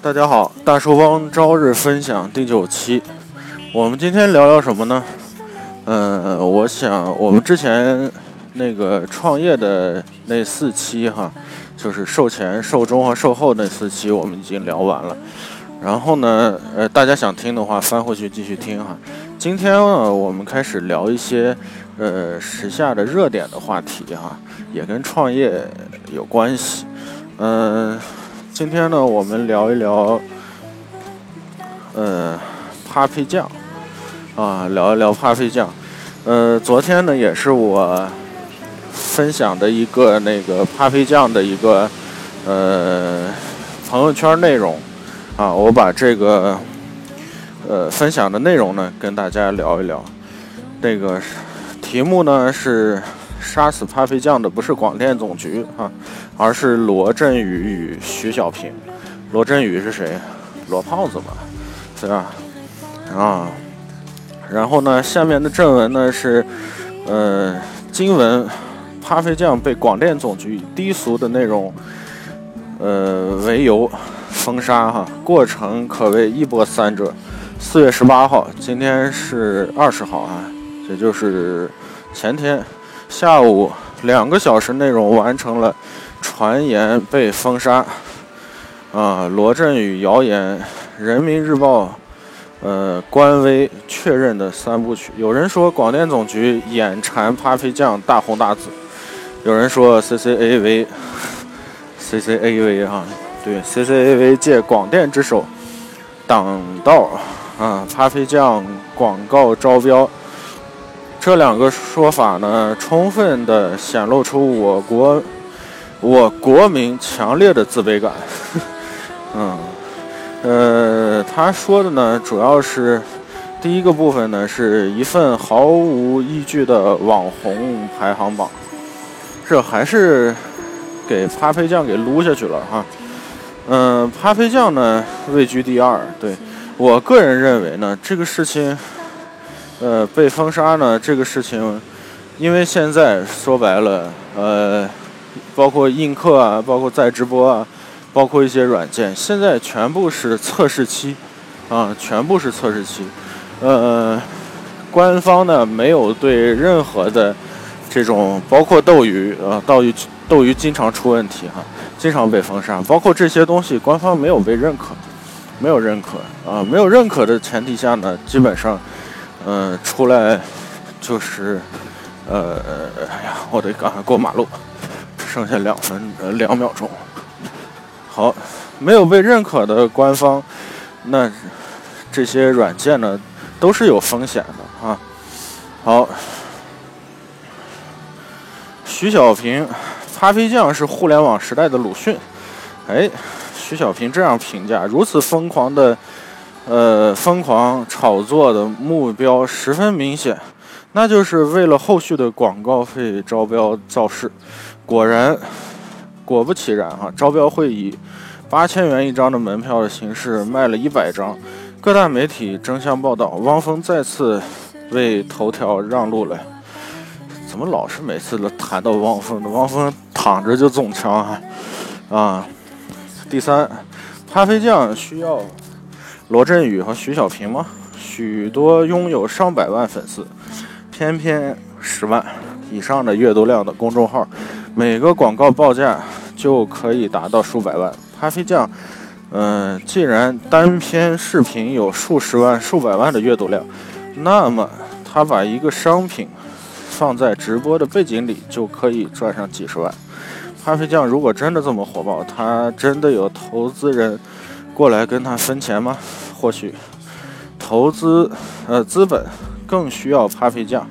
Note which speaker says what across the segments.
Speaker 1: 大家好，大树帮朝日分享第九期，我们今天聊聊什么呢？嗯，我想我们之前那个创业的那四期哈，就是售前、售中和售后那四期，我们已经聊完了。然后呢，呃，大家想听的话，翻回去继续听哈。今天呢，我们开始聊一些呃时下的热点的话题哈，也跟创业有关系。嗯。今天呢，我们聊一聊，呃，Papi 酱，啊，聊一聊 Papi 酱。呃，昨天呢，也是我分享的一个那个 Papi 酱的一个呃朋友圈内容，啊，我把这个呃分享的内容呢跟大家聊一聊。那个题目呢是。杀死 Papi 酱的不是广电总局啊，而是罗振宇与徐小平。罗振宇是谁？罗胖子嘛，对吧？啊，然后呢，下面的正文呢是，呃，经文，Papi 酱被广电总局以低俗的内容，呃为由封杀哈，过程可谓一波三折。四月十八号，今天是二十号啊，也就是前天。下午两个小时，内容完成了，传言被封杀，啊，罗振宇谣言，人民日报，呃，官微确认的三部曲。有人说广电总局眼馋 Papi 酱大红大紫，有人说 CCAV，CCAV 啊，对，CCAV 借广电之手挡道啊，Papi 酱广告招标。这两个说法呢，充分的显露出我国我国民强烈的自卑感。嗯，呃，他说的呢，主要是第一个部分呢，是一份毫无依据的网红排行榜，这还是给 p a p 酱给撸下去了哈。嗯 p a p 酱呢位居第二，对我个人认为呢，这个事情。呃，被封杀呢？这个事情，因为现在说白了，呃，包括映客啊，包括在直播啊，包括一些软件，现在全部是测试期，啊，全部是测试期。呃，官方呢没有对任何的这种，包括斗鱼，呃，斗鱼斗鱼经常出问题哈，经常被封杀，包括这些东西，官方没有被认可，没有认可啊，没有认可的前提下呢，基本上。出来就是，呃，哎呀，我得赶快过马路，剩下两分呃两秒钟。好，没有被认可的官方，那这些软件呢都是有风险的啊。好，徐小平，Papi 酱是互联网时代的鲁迅。哎，徐小平这样评价，如此疯狂的。呃，疯狂炒作的目标十分明显，那就是为了后续的广告费招标造势。果然，果不其然哈，招标会以八千元一张的门票的形式卖了一百张。各大媒体争相报道，汪峰再次为头条让路了。怎么老是每次都谈到汪峰呢？汪峰躺着就中枪啊！啊，第三，咖啡酱需要。罗振宇和徐小平吗？许多拥有上百万粉丝，偏偏十万以上的阅读量的公众号，每个广告报价就可以达到数百万。咖啡酱，嗯，既然单篇视频有数十万、数百万的阅读量，那么他把一个商品放在直播的背景里就可以赚上几十万。咖啡酱如果真的这么火爆，他真的有投资人？过来跟他分钱吗？或许投资呃资本更需要 Papi 酱，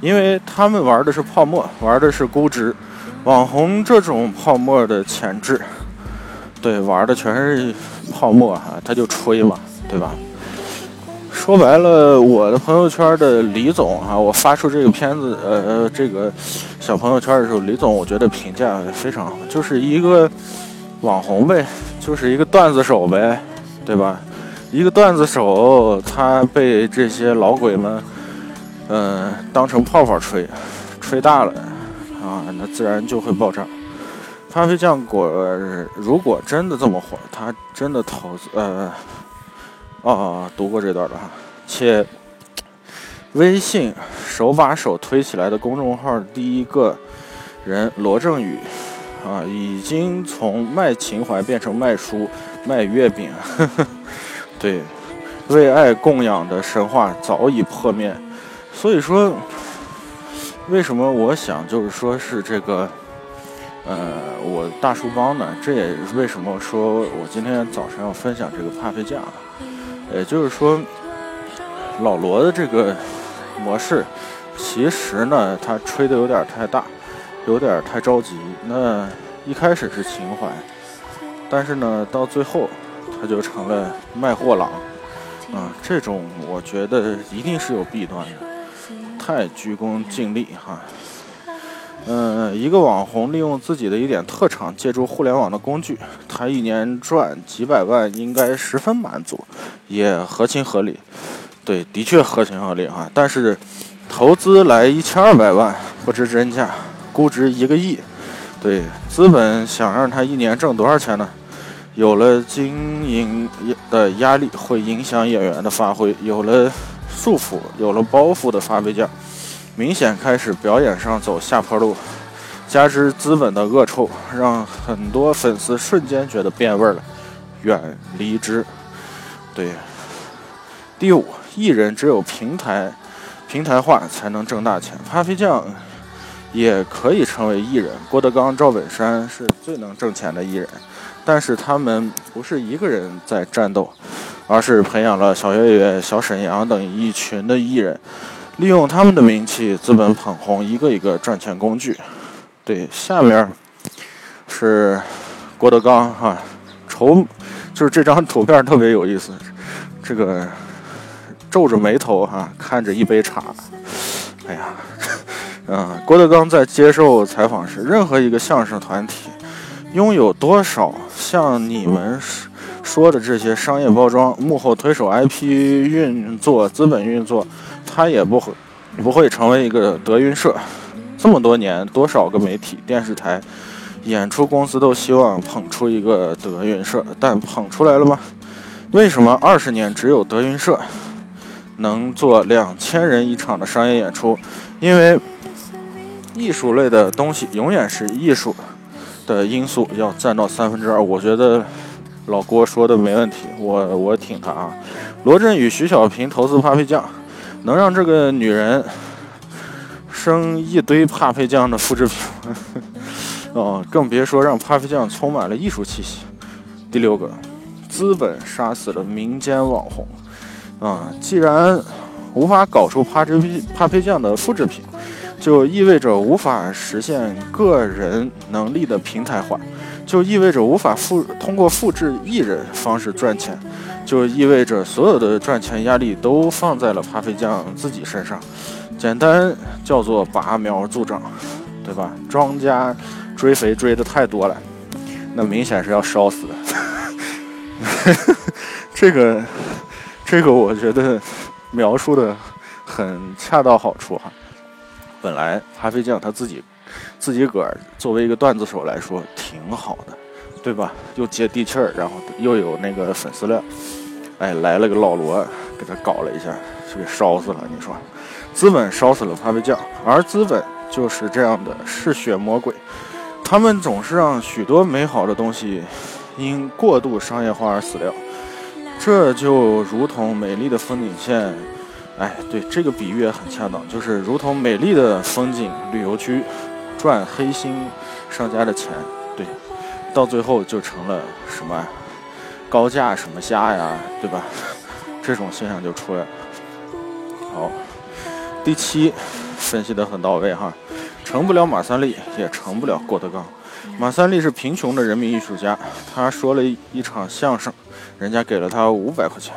Speaker 1: 因为他们玩的是泡沫，玩的是估值。网红这种泡沫的潜质，对，玩的全是泡沫哈，他就吹嘛，对吧？说白了，我的朋友圈的李总啊，我发出这个片子呃呃这个小朋友圈的时候，李总我觉得评价非常好，就是一个网红呗。就是一个段子手呗，对吧？一个段子手，他被这些老鬼们，嗯，当成泡泡吹，吹大了啊，那自然就会爆炸。咖啡酱果如果真的这么火，他真的投资呃，哦，读过这段了哈。且微信手把手推起来的公众号第一个人罗振宇啊，已经从卖情怀变成卖书、卖月饼。呵 呵对，为爱供养的神话早已破灭。所以说，为什么我想就是说是这个。呃，我大叔帮呢，这也是为什么说我今天早上要分享这个帕菲酱，也就是说，老罗的这个模式，其实呢，他吹的有点太大，有点太着急。那一开始是情怀，但是呢，到最后他就成了卖货郎，啊，这种我觉得一定是有弊端的，太鞠躬尽瘁哈。嗯，一个网红利用自己的一点特长，借助互联网的工具，他一年赚几百万，应该十分满足，也合情合理。对，的确合情合理哈。但是，投资来一千二百万，不知真假，估值一个亿，对，资本想让他一年挣多少钱呢？有了经营的压力，会影响演员的发挥；有了束缚，有了包袱的发挥价。明显开始表演上走下坡路，加之资本的恶臭，让很多粉丝瞬间觉得变味了，远离之。对，第五，艺人只有平台平台化才能挣大钱。咖啡酱也可以成为艺人，郭德纲、赵本山是最能挣钱的艺人，但是他们不是一个人在战斗，而是培养了小岳岳、小沈阳等一群的艺人。利用他们的名气，资本捧红一个一个赚钱工具。对，下面是郭德纲哈，愁就是这张图片特别有意思，这个皱着眉头哈，看着一杯茶。哎呀，嗯，郭德纲在接受采访时，任何一个相声团体拥有多少像你们说的这些商业包装、幕后推手、IP 运作、资本运作。他也不会不会成为一个德云社。这么多年，多少个媒体、电视台、演出公司都希望捧出一个德云社，但捧出来了吗？为什么二十年只有德云社能做两千人一场的商业演出？因为艺术类的东西永远是艺术的因素要占到三分之二。我觉得老郭说的没问题，我我挺他啊。罗振宇、徐小平投资帕菲酱。能让这个女人生一堆帕菲酱的复制品，哦，更别说让帕菲酱充满了艺术气息。第六个，资本杀死了民间网红。啊，既然无法搞出帕菲帕菲酱的复制品，就意味着无法实现个人能力的平台化，就意味着无法复通过复制艺人方式赚钱。就意味着所有的赚钱压力都放在了咖啡酱自己身上，简单叫做拔苗助长，对吧？庄家追肥追的太多了，那明显是要烧死的。这个，这个我觉得描述的很恰到好处哈。本来咖啡酱他自己自己个儿作为一个段子手来说挺好的。对吧？又接地气儿，然后又有那个粉丝量，哎，来了个老罗，给他搞了一下，就给烧死了。你说，资本烧死了咖啡酱，而资本就是这样的嗜血魔鬼，他们总是让许多美好的东西因过度商业化而死掉。这就如同美丽的风景线，哎，对，这个比喻也很恰当，就是如同美丽的风景旅游区赚黑心商家的钱，对。到最后就成了什么高价什么虾呀，对吧？这种现象就出来了。好，第七分析的很到位哈，成不了马三立，也成不了郭德纲。马三立是贫穷的人民艺术家，他说了一场相声，人家给了他五百块钱。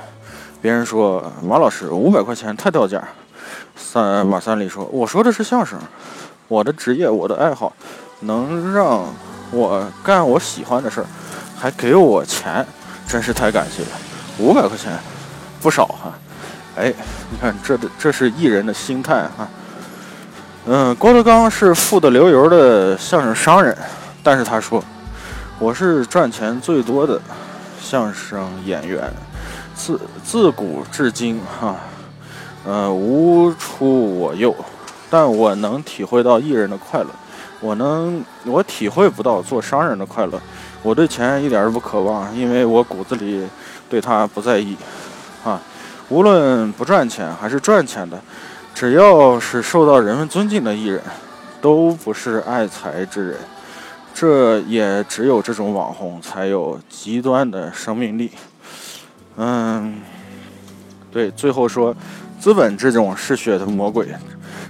Speaker 1: 别人说马老师五百块钱太掉价。三马三立说：“我说的是相声，我的职业，我的爱好，能让。”我干我喜欢的事儿，还给我钱，真是太感谢了。五百块钱，不少哈。哎，你看这这是艺人的心态哈。嗯，郭德纲是富得流油的相声商人，但是他说，我是赚钱最多的相声演员，自自古至今哈，呃，无出我右，但我能体会到艺人的快乐，我能我体会不到做商人的快乐。我对钱一点都不渴望，因为我骨子里对他不在意，啊，无论不赚钱还是赚钱的，只要是受到人们尊敬的艺人，都不是爱财之人。这也只有这种网红才有极端的生命力。嗯，对，最后说，资本这种嗜血的魔鬼，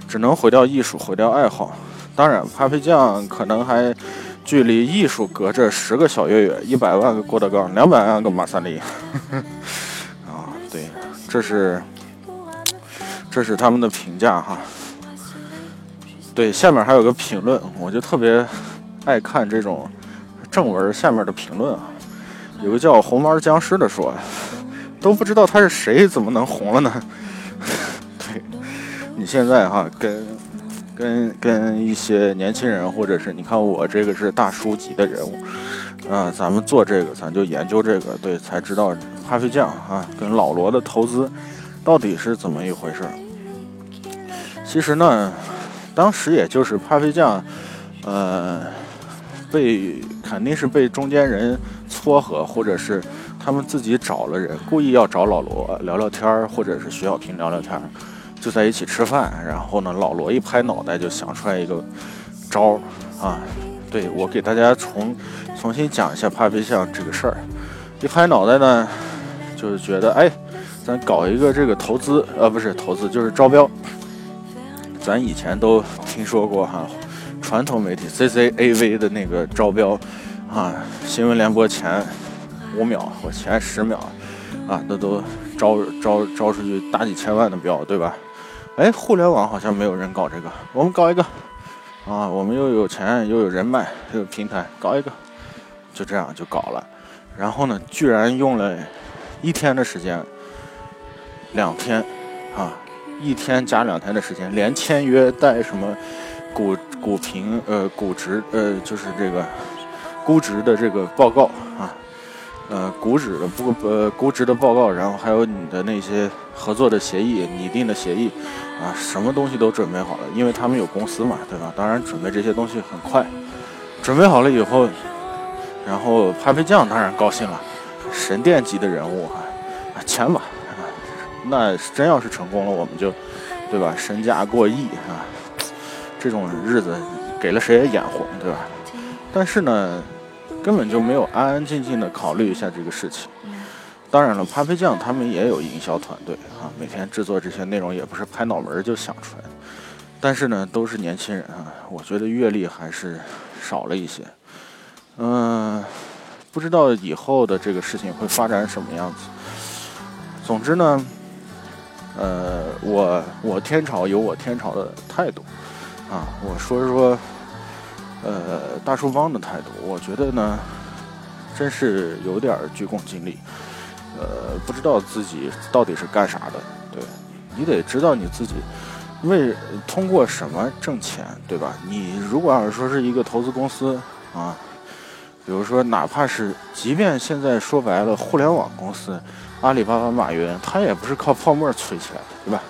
Speaker 1: 只能毁掉艺术，毁掉爱好。当然，Papi 酱可能还。距离艺术隔着十个小月月，一百万个郭德纲，两百万个马三立。啊，对，这是这是他们的评价哈。对，下面还有个评论，我就特别爱看这种正文下面的评论啊。有个叫红毛僵尸的说，都不知道他是谁，怎么能红了呢？对，你现在哈跟。跟跟一些年轻人，或者是你看我这个是大叔级的人物，啊，咱们做这个，咱就研究这个，对，才知道咖啡酱啊，跟老罗的投资到底是怎么一回事。其实呢，当时也就是咖啡酱，呃，被肯定是被中间人撮合，或者是他们自己找了人，故意要找老罗聊聊天，或者是徐小平聊聊天。就在一起吃饭，然后呢，老罗一拍脑袋就想出来一个招儿啊！对我给大家重重新讲一下 Papi 酱这个事儿。一拍脑袋呢，就是觉得哎，咱搞一个这个投资，呃，不是投资，就是招标。咱以前都听说过哈，传统媒体 CCAV 的那个招标啊，新闻联播前五秒或前十秒啊，那都招招招出去大几千万的标，对吧？哎，互联网好像没有人搞这个，我们搞一个，啊，我们又有钱又有人脉又有平台，搞一个，就这样就搞了。然后呢，居然用了一天的时间，两天，啊，一天加两天的时间，连签约带什么股股评呃股值呃就是这个估值的这个报告啊。呃，估值的不呃估值的报告，然后还有你的那些合作的协议、拟定的协议，啊，什么东西都准备好了，因为他们有公司嘛，对吧？当然准备这些东西很快，准备好了以后，然后 Papi 酱当然高兴了，神殿级的人物哈，啊签吧，啊那真要是成功了，我们就，对吧？身价过亿啊，这种日子给了谁也眼红，对吧？但是呢。根本就没有安安静静的考虑一下这个事情。当然了，Papi 酱他们也有营销团队啊，每天制作这些内容也不是拍脑门就想出来的。但是呢，都是年轻人啊，我觉得阅历还是少了一些。嗯，不知道以后的这个事情会发展什么样子。总之呢，呃，我我天朝有我天朝的态度啊，我说说。呃，大叔帮的态度，我觉得呢，真是有点儿鞠躬尽瘁。呃，不知道自己到底是干啥的。对，你得知道你自己为通过什么挣钱，对吧？你如果要是说是一个投资公司啊，比如说哪怕是，即便现在说白了，互联网公司，阿里巴巴、马云，他也不是靠泡沫吹起来的，对吧？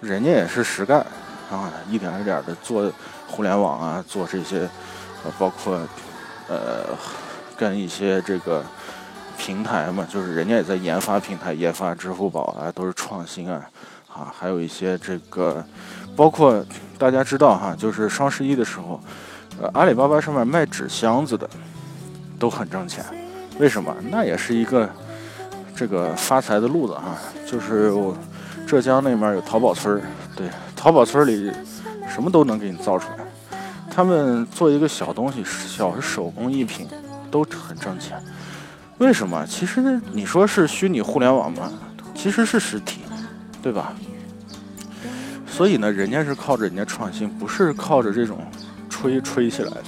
Speaker 1: 人家也是实干。啊，一点一点的做互联网啊，做这些，呃，包括，呃，跟一些这个平台嘛，就是人家也在研发平台，研发支付宝啊，都是创新啊，啊，还有一些这个，包括大家知道哈，就是双十一的时候，呃，阿里巴巴上面卖纸箱子的都很挣钱，为什么？那也是一个这个发财的路子哈，就是我浙江那边有淘宝村儿，对。淘宝村里什么都能给你造出来，他们做一个小东西，小手工艺品都很挣钱。为什么？其实你说是虚拟互联网吗？其实是实体，对吧？所以呢，人家是靠着人家创新，不是靠着这种吹吹起来的。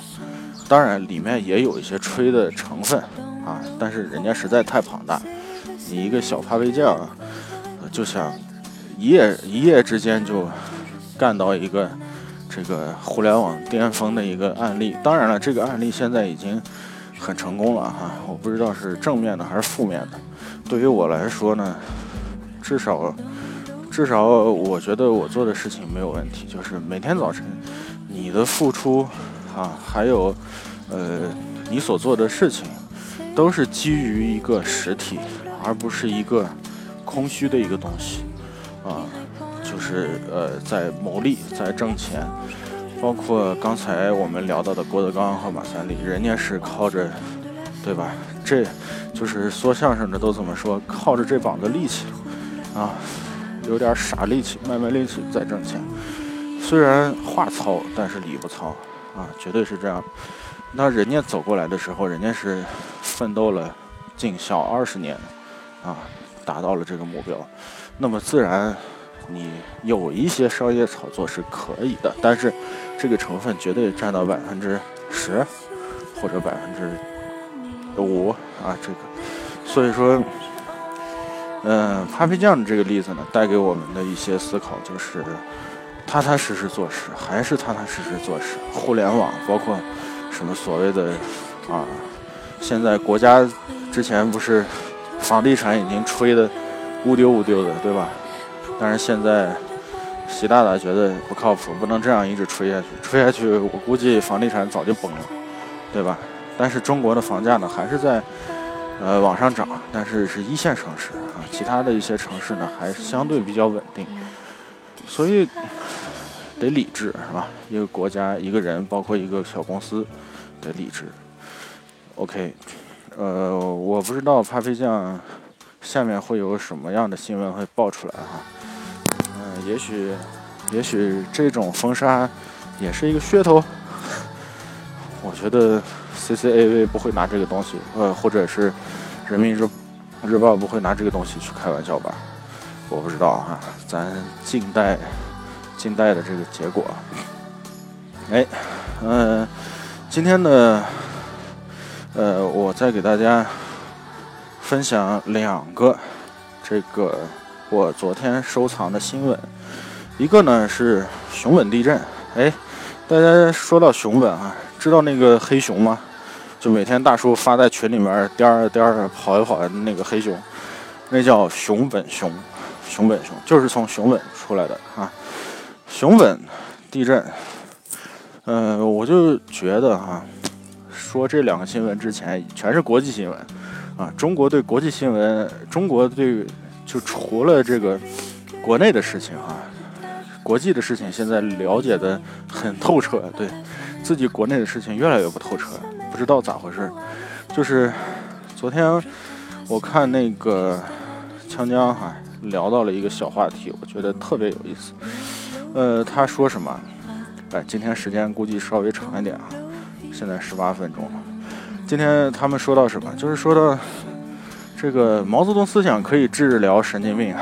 Speaker 1: 当然，里面也有一些吹的成分啊，但是人家实在太庞大，你一个小咖啡酱，就想一夜一夜之间就。干到一个这个互联网巅峰的一个案例。当然了，这个案例现在已经很成功了哈，我不知道是正面的还是负面的。对于我来说呢，至少至少我觉得我做的事情没有问题，就是每天早晨你的付出啊，还有呃你所做的事情，都是基于一个实体，而不是一个空虚的一个东西啊。就是呃，在谋利，在挣钱，包括刚才我们聊到的郭德纲和马三立，人家是靠着，对吧？这就是说相声的都怎么说，靠着这膀子力气啊，有点傻力气，卖卖力气在挣钱。虽然话糙，但是理不糙啊，绝对是这样。那人家走过来的时候，人家是奋斗了尽孝二十年啊，达到了这个目标，那么自然。你有一些商业炒作是可以的，但是这个成分绝对占到百分之十或者百分之五啊，这个，所以说，嗯，咖啡酱这个例子呢，带给我们的一些思考就是，踏踏实实做事，还是踏踏实实做事。互联网包括什么所谓的啊，现在国家之前不是房地产已经吹的乌丢乌丢的，对吧？但是现在，习大大觉得不靠谱，不能这样一直吹下去。吹下去，我估计房地产早就崩了，对吧？但是中国的房价呢，还是在呃往上涨，但是是一线城市啊，其他的一些城市呢，还相对比较稳定。所以得理智，是吧？一个国家、一个人，包括一个小公司，得理智。OK，呃，我不知道咖啡酱下面会有什么样的新闻会爆出来哈。也许，也许这种封杀也是一个噱头。我觉得 CCAV 不会拿这个东西，呃，或者是人民日日报不会拿这个东西去开玩笑吧？我不知道哈，咱静待静待的这个结果。哎，嗯，今天呢，呃，我再给大家分享两个这个。我昨天收藏的新闻，一个呢是熊本地震。哎，大家说到熊本啊，知道那个黑熊吗？就每天大叔发在群里面颠儿颠儿跑一跑的那个黑熊，那叫熊本熊，熊本熊就是从熊本出来的啊。熊本地震，嗯，我就觉得哈，说这两个新闻之前全是国际新闻啊。中国对国际新闻，中国对。就除了这个国内的事情啊，国际的事情现在了解的很透彻，对自己国内的事情越来越不透彻，不知道咋回事。就是昨天我看那个锵江哈聊到了一个小话题，我觉得特别有意思。呃，他说什么？哎，今天时间估计稍微长一点啊，现在十八分钟了。今天他们说到什么？就是说到。这个毛泽东思想可以治疗神经病，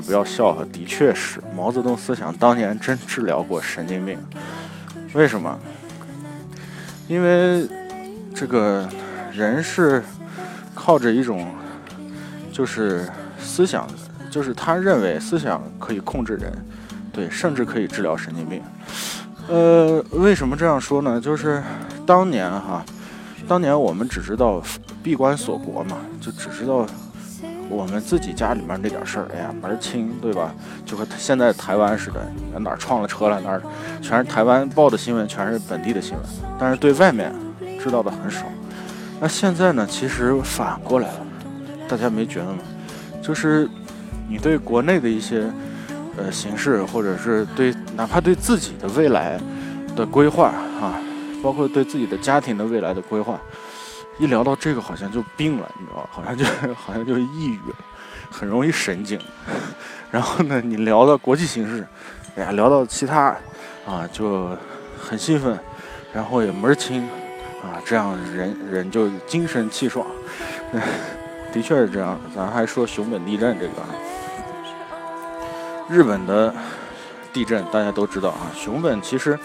Speaker 1: 不要笑话，的确是毛泽东思想当年真治疗过神经病。为什么？因为这个人是靠着一种就是思想，就是他认为思想可以控制人，对，甚至可以治疗神经病。呃，为什么这样说呢？就是当年哈，当年我们只知道。闭关锁国嘛，就只知道我们自己家里面那点事儿，哎呀门儿清，对吧？就和现在台湾似的，哪儿撞了车了，哪儿全是台湾报的新闻，全是本地的新闻，但是对外面知道的很少。那现在呢，其实反过来了，大家没觉得吗？就是你对国内的一些呃形势，或者是对哪怕对自己的未来的规划啊，包括对自己的家庭的未来的规划。一聊到这个，好像就病了，你知道好像就好像就抑郁了，很容易神经。然后呢，你聊到国际形势，哎呀，聊到其他，啊，就很兴奋，然后也门清，啊，这样人人就精神气爽。的确是这样。咱还说熊本地震这个，日本的地震大家都知道啊，熊本其实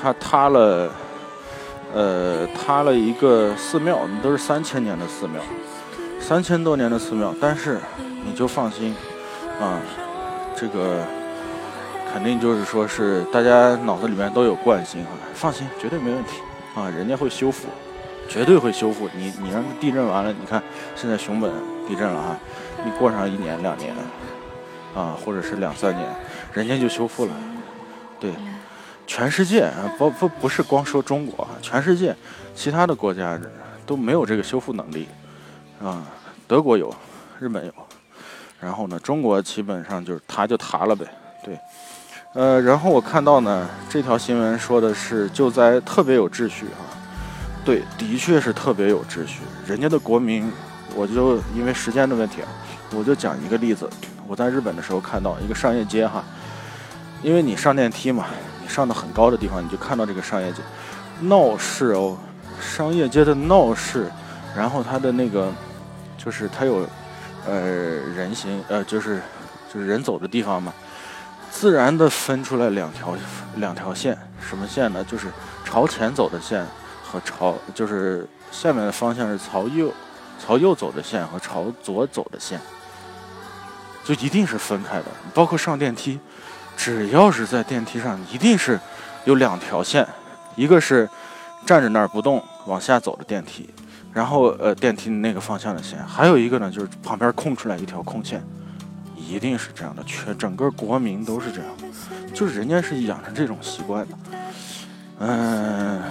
Speaker 1: 它塌了。呃，塌了一个寺庙，都是三千年的寺庙，三千多年的寺庙。但是你就放心，啊，这个肯定就是说是大家脑子里面都有惯性啊，放心，绝对没问题啊，人家会修复，绝对会修复。你你让地震完了，你看现在熊本地震了哈，你过上一年两年啊，或者是两三年，人家就修复了。对，全世界啊，不不不是光说中国啊，全世界其他的国家都没有这个修复能力啊，德国有，日本有。然后呢，中国基本上就是塌就塌了呗，对，呃，然后我看到呢，这条新闻说的是救灾特别有秩序啊，对，的确是特别有秩序，人家的国民，我就因为时间的问题啊，我就讲一个例子，我在日本的时候看到一个商业街哈，因为你上电梯嘛，你上到很高的地方，你就看到这个商业街，闹市哦，商业街的闹市，然后它的那个就是它有。呃，人行呃，就是就是人走的地方嘛，自然的分出来两条两条线，什么线呢？就是朝前走的线和朝就是下面的方向是朝右朝右走的线和朝左走的线，就一定是分开的。包括上电梯，只要是在电梯上，一定是有两条线，一个是站着那儿不动往下走的电梯。然后，呃，电梯那个方向的线，还有一个呢，就是旁边空出来一条空线，一定是这样的，全整个国民都是这样，就是人家是养成这种习惯的，嗯，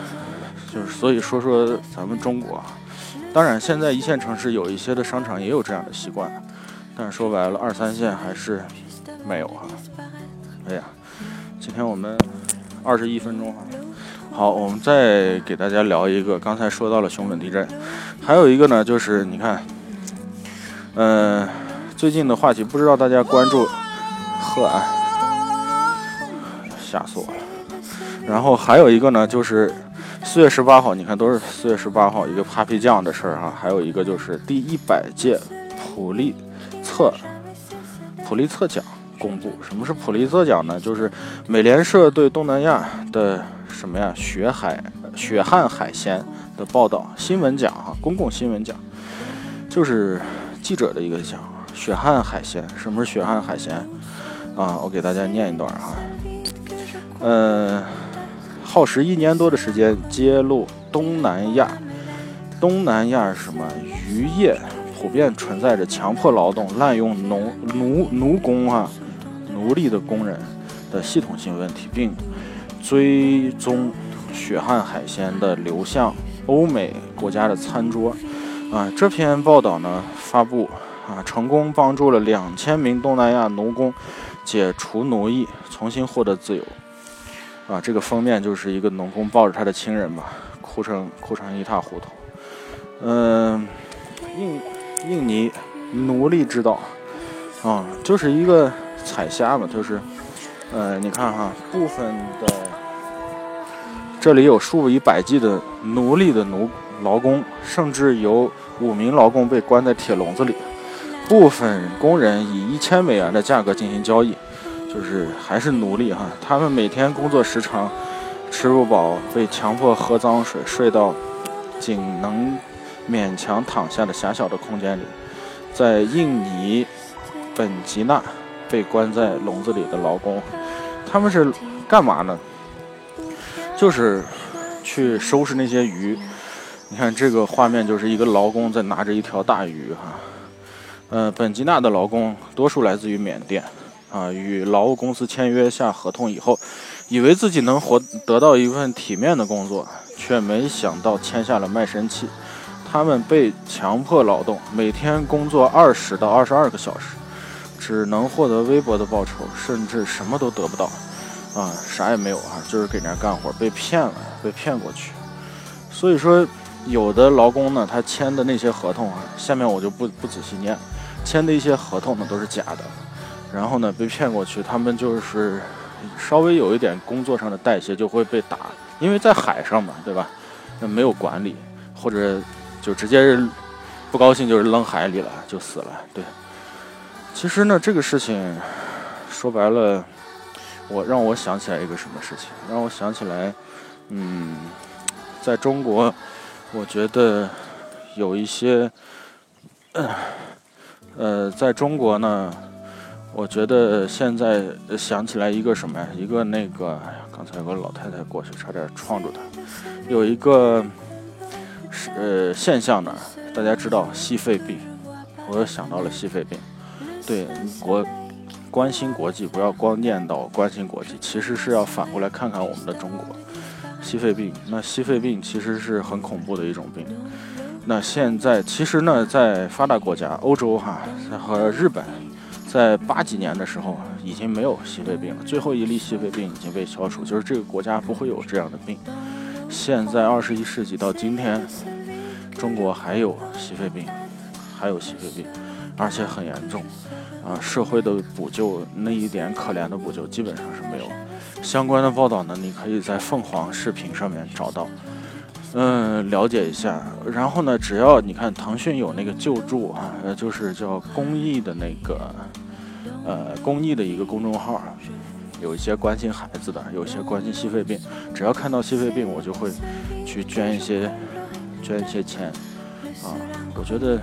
Speaker 1: 就是所以说说咱们中国啊，当然现在一线城市有一些的商场也有这样的习惯，但是说白了，二三线还是没有啊。哎呀，今天我们二十一分钟哈。好，我们再给大家聊一个，刚才说到了熊本地震，还有一个呢，就是你看，嗯，最近的话题，不知道大家关注，鹤安，吓死我了。然后还有一个呢，就是四月十八号，你看都是四月十八号一个 Papi 酱的事儿哈，还有一个就是第一百届普利策普利策奖公布。什么是普利策奖呢？就是美联社对东南亚的。什么呀？血海血汗海鲜的报道新闻奖哈，公共新闻奖，就是记者的一个奖。血汗海鲜，什么是血汗海鲜啊？我给大家念一段哈。嗯，耗时一年多的时间，揭露东南亚，东南亚什么渔业普遍存在着强迫劳动、滥用农奴奴工啊，奴隶的工人的系统性问题，并。追踪血汗海鲜的流向欧美国家的餐桌，啊，这篇报道呢发布啊，成功帮助了两千名东南亚奴工解除奴役，重新获得自由，啊，这个封面就是一个农工抱着他的亲人吧，哭成哭成一塌糊涂。嗯，印印尼奴隶之道，啊，就是一个采虾嘛，就是。呃，你看哈，部分的这里有数以百计的奴隶的奴劳工，甚至有五名劳工被关在铁笼子里。部分工人以一千美元的价格进行交易，就是还是奴隶哈。他们每天工作时长，吃不饱，被强迫喝脏水，睡到仅能勉强躺下的狭小的空间里。在印尼本吉纳被关在笼子里的劳工。他们是干嘛呢？就是去收拾那些鱼。你看这个画面，就是一个劳工在拿着一条大鱼哈。呃，本吉纳的劳工多数来自于缅甸啊，与劳务公司签约下合同以后，以为自己能活得到一份体面的工作，却没想到签下了卖身契。他们被强迫劳动，每天工作二十到二十二个小时。只能获得微薄的报酬，甚至什么都得不到，啊，啥也没有啊，就是给人家干活，被骗了，被骗过去。所以说，有的劳工呢，他签的那些合同啊，下面我就不不仔细念，签的一些合同呢都是假的，然后呢被骗过去，他们就是稍微有一点工作上的代谢就会被打，因为在海上嘛，对吧？那没有管理，或者就直接不高兴就是扔海里了，就死了，对。其实呢，这个事情说白了，我让我想起来一个什么事情？让我想起来，嗯，在中国，我觉得有一些，呃，在中国呢，我觉得现在想起来一个什么呀？一个那个，刚才有个老太太过去，差点撞住她。有一个是呃现象呢，大家知道吸肺病，我又想到了吸肺病。对国关心国际，不要光念叨关心国际，其实是要反过来看看我们的中国。吸肺病，那吸肺病其实是很恐怖的一种病。那现在其实呢，在发达国家，欧洲哈和日本，在八几年的时候已经没有吸肺病了，最后一例吸肺病已经被消除，就是这个国家不会有这样的病。现在二十一世纪到今天，中国还有吸肺病，还有吸肺病，而且很严重。啊，社会的补救那一点可怜的补救基本上是没有。相关的报道呢，你可以在凤凰视频上面找到，嗯，了解一下。然后呢，只要你看腾讯有那个救助啊，呃，就是叫公益的那个，呃，公益的一个公众号，有一些关心孩子的，有一些关心心肺病。只要看到心肺病，我就会去捐一些，捐一些钱，啊，我觉得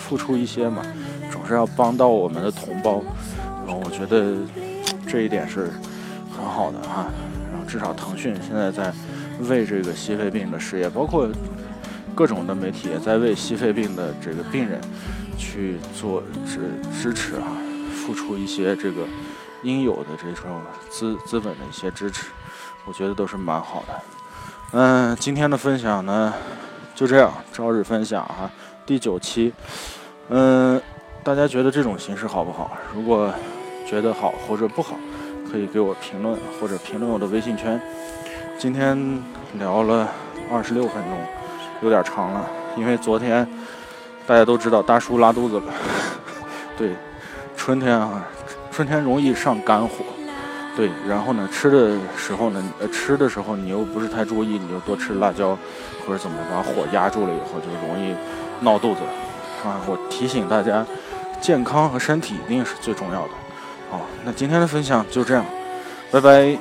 Speaker 1: 付出一些嘛，总是要帮到我们的同胞。然后我觉得这一点是。很好的哈，然后至少腾讯现在在为这个吸肺病的事业，包括各种的媒体也在为吸肺病的这个病人去做支支持啊，付出一些这个应有的这种资资本的一些支持，我觉得都是蛮好的。嗯，今天的分享呢就这样，朝日分享哈，第九期。嗯，大家觉得这种形式好不好？如果觉得好或者不好。可以给我评论或者评论我的微信圈。今天聊了二十六分钟，有点长了，因为昨天大家都知道大叔拉肚子了。对，春天啊，春天容易上肝火。对，然后呢，吃的时候呢，呃，吃的时候你又不是太注意，你就多吃辣椒或者怎么把火压住了以后，就容易闹肚子。啊，我提醒大家，健康和身体一定是最重要的。好，那今天的分享就这样，拜拜。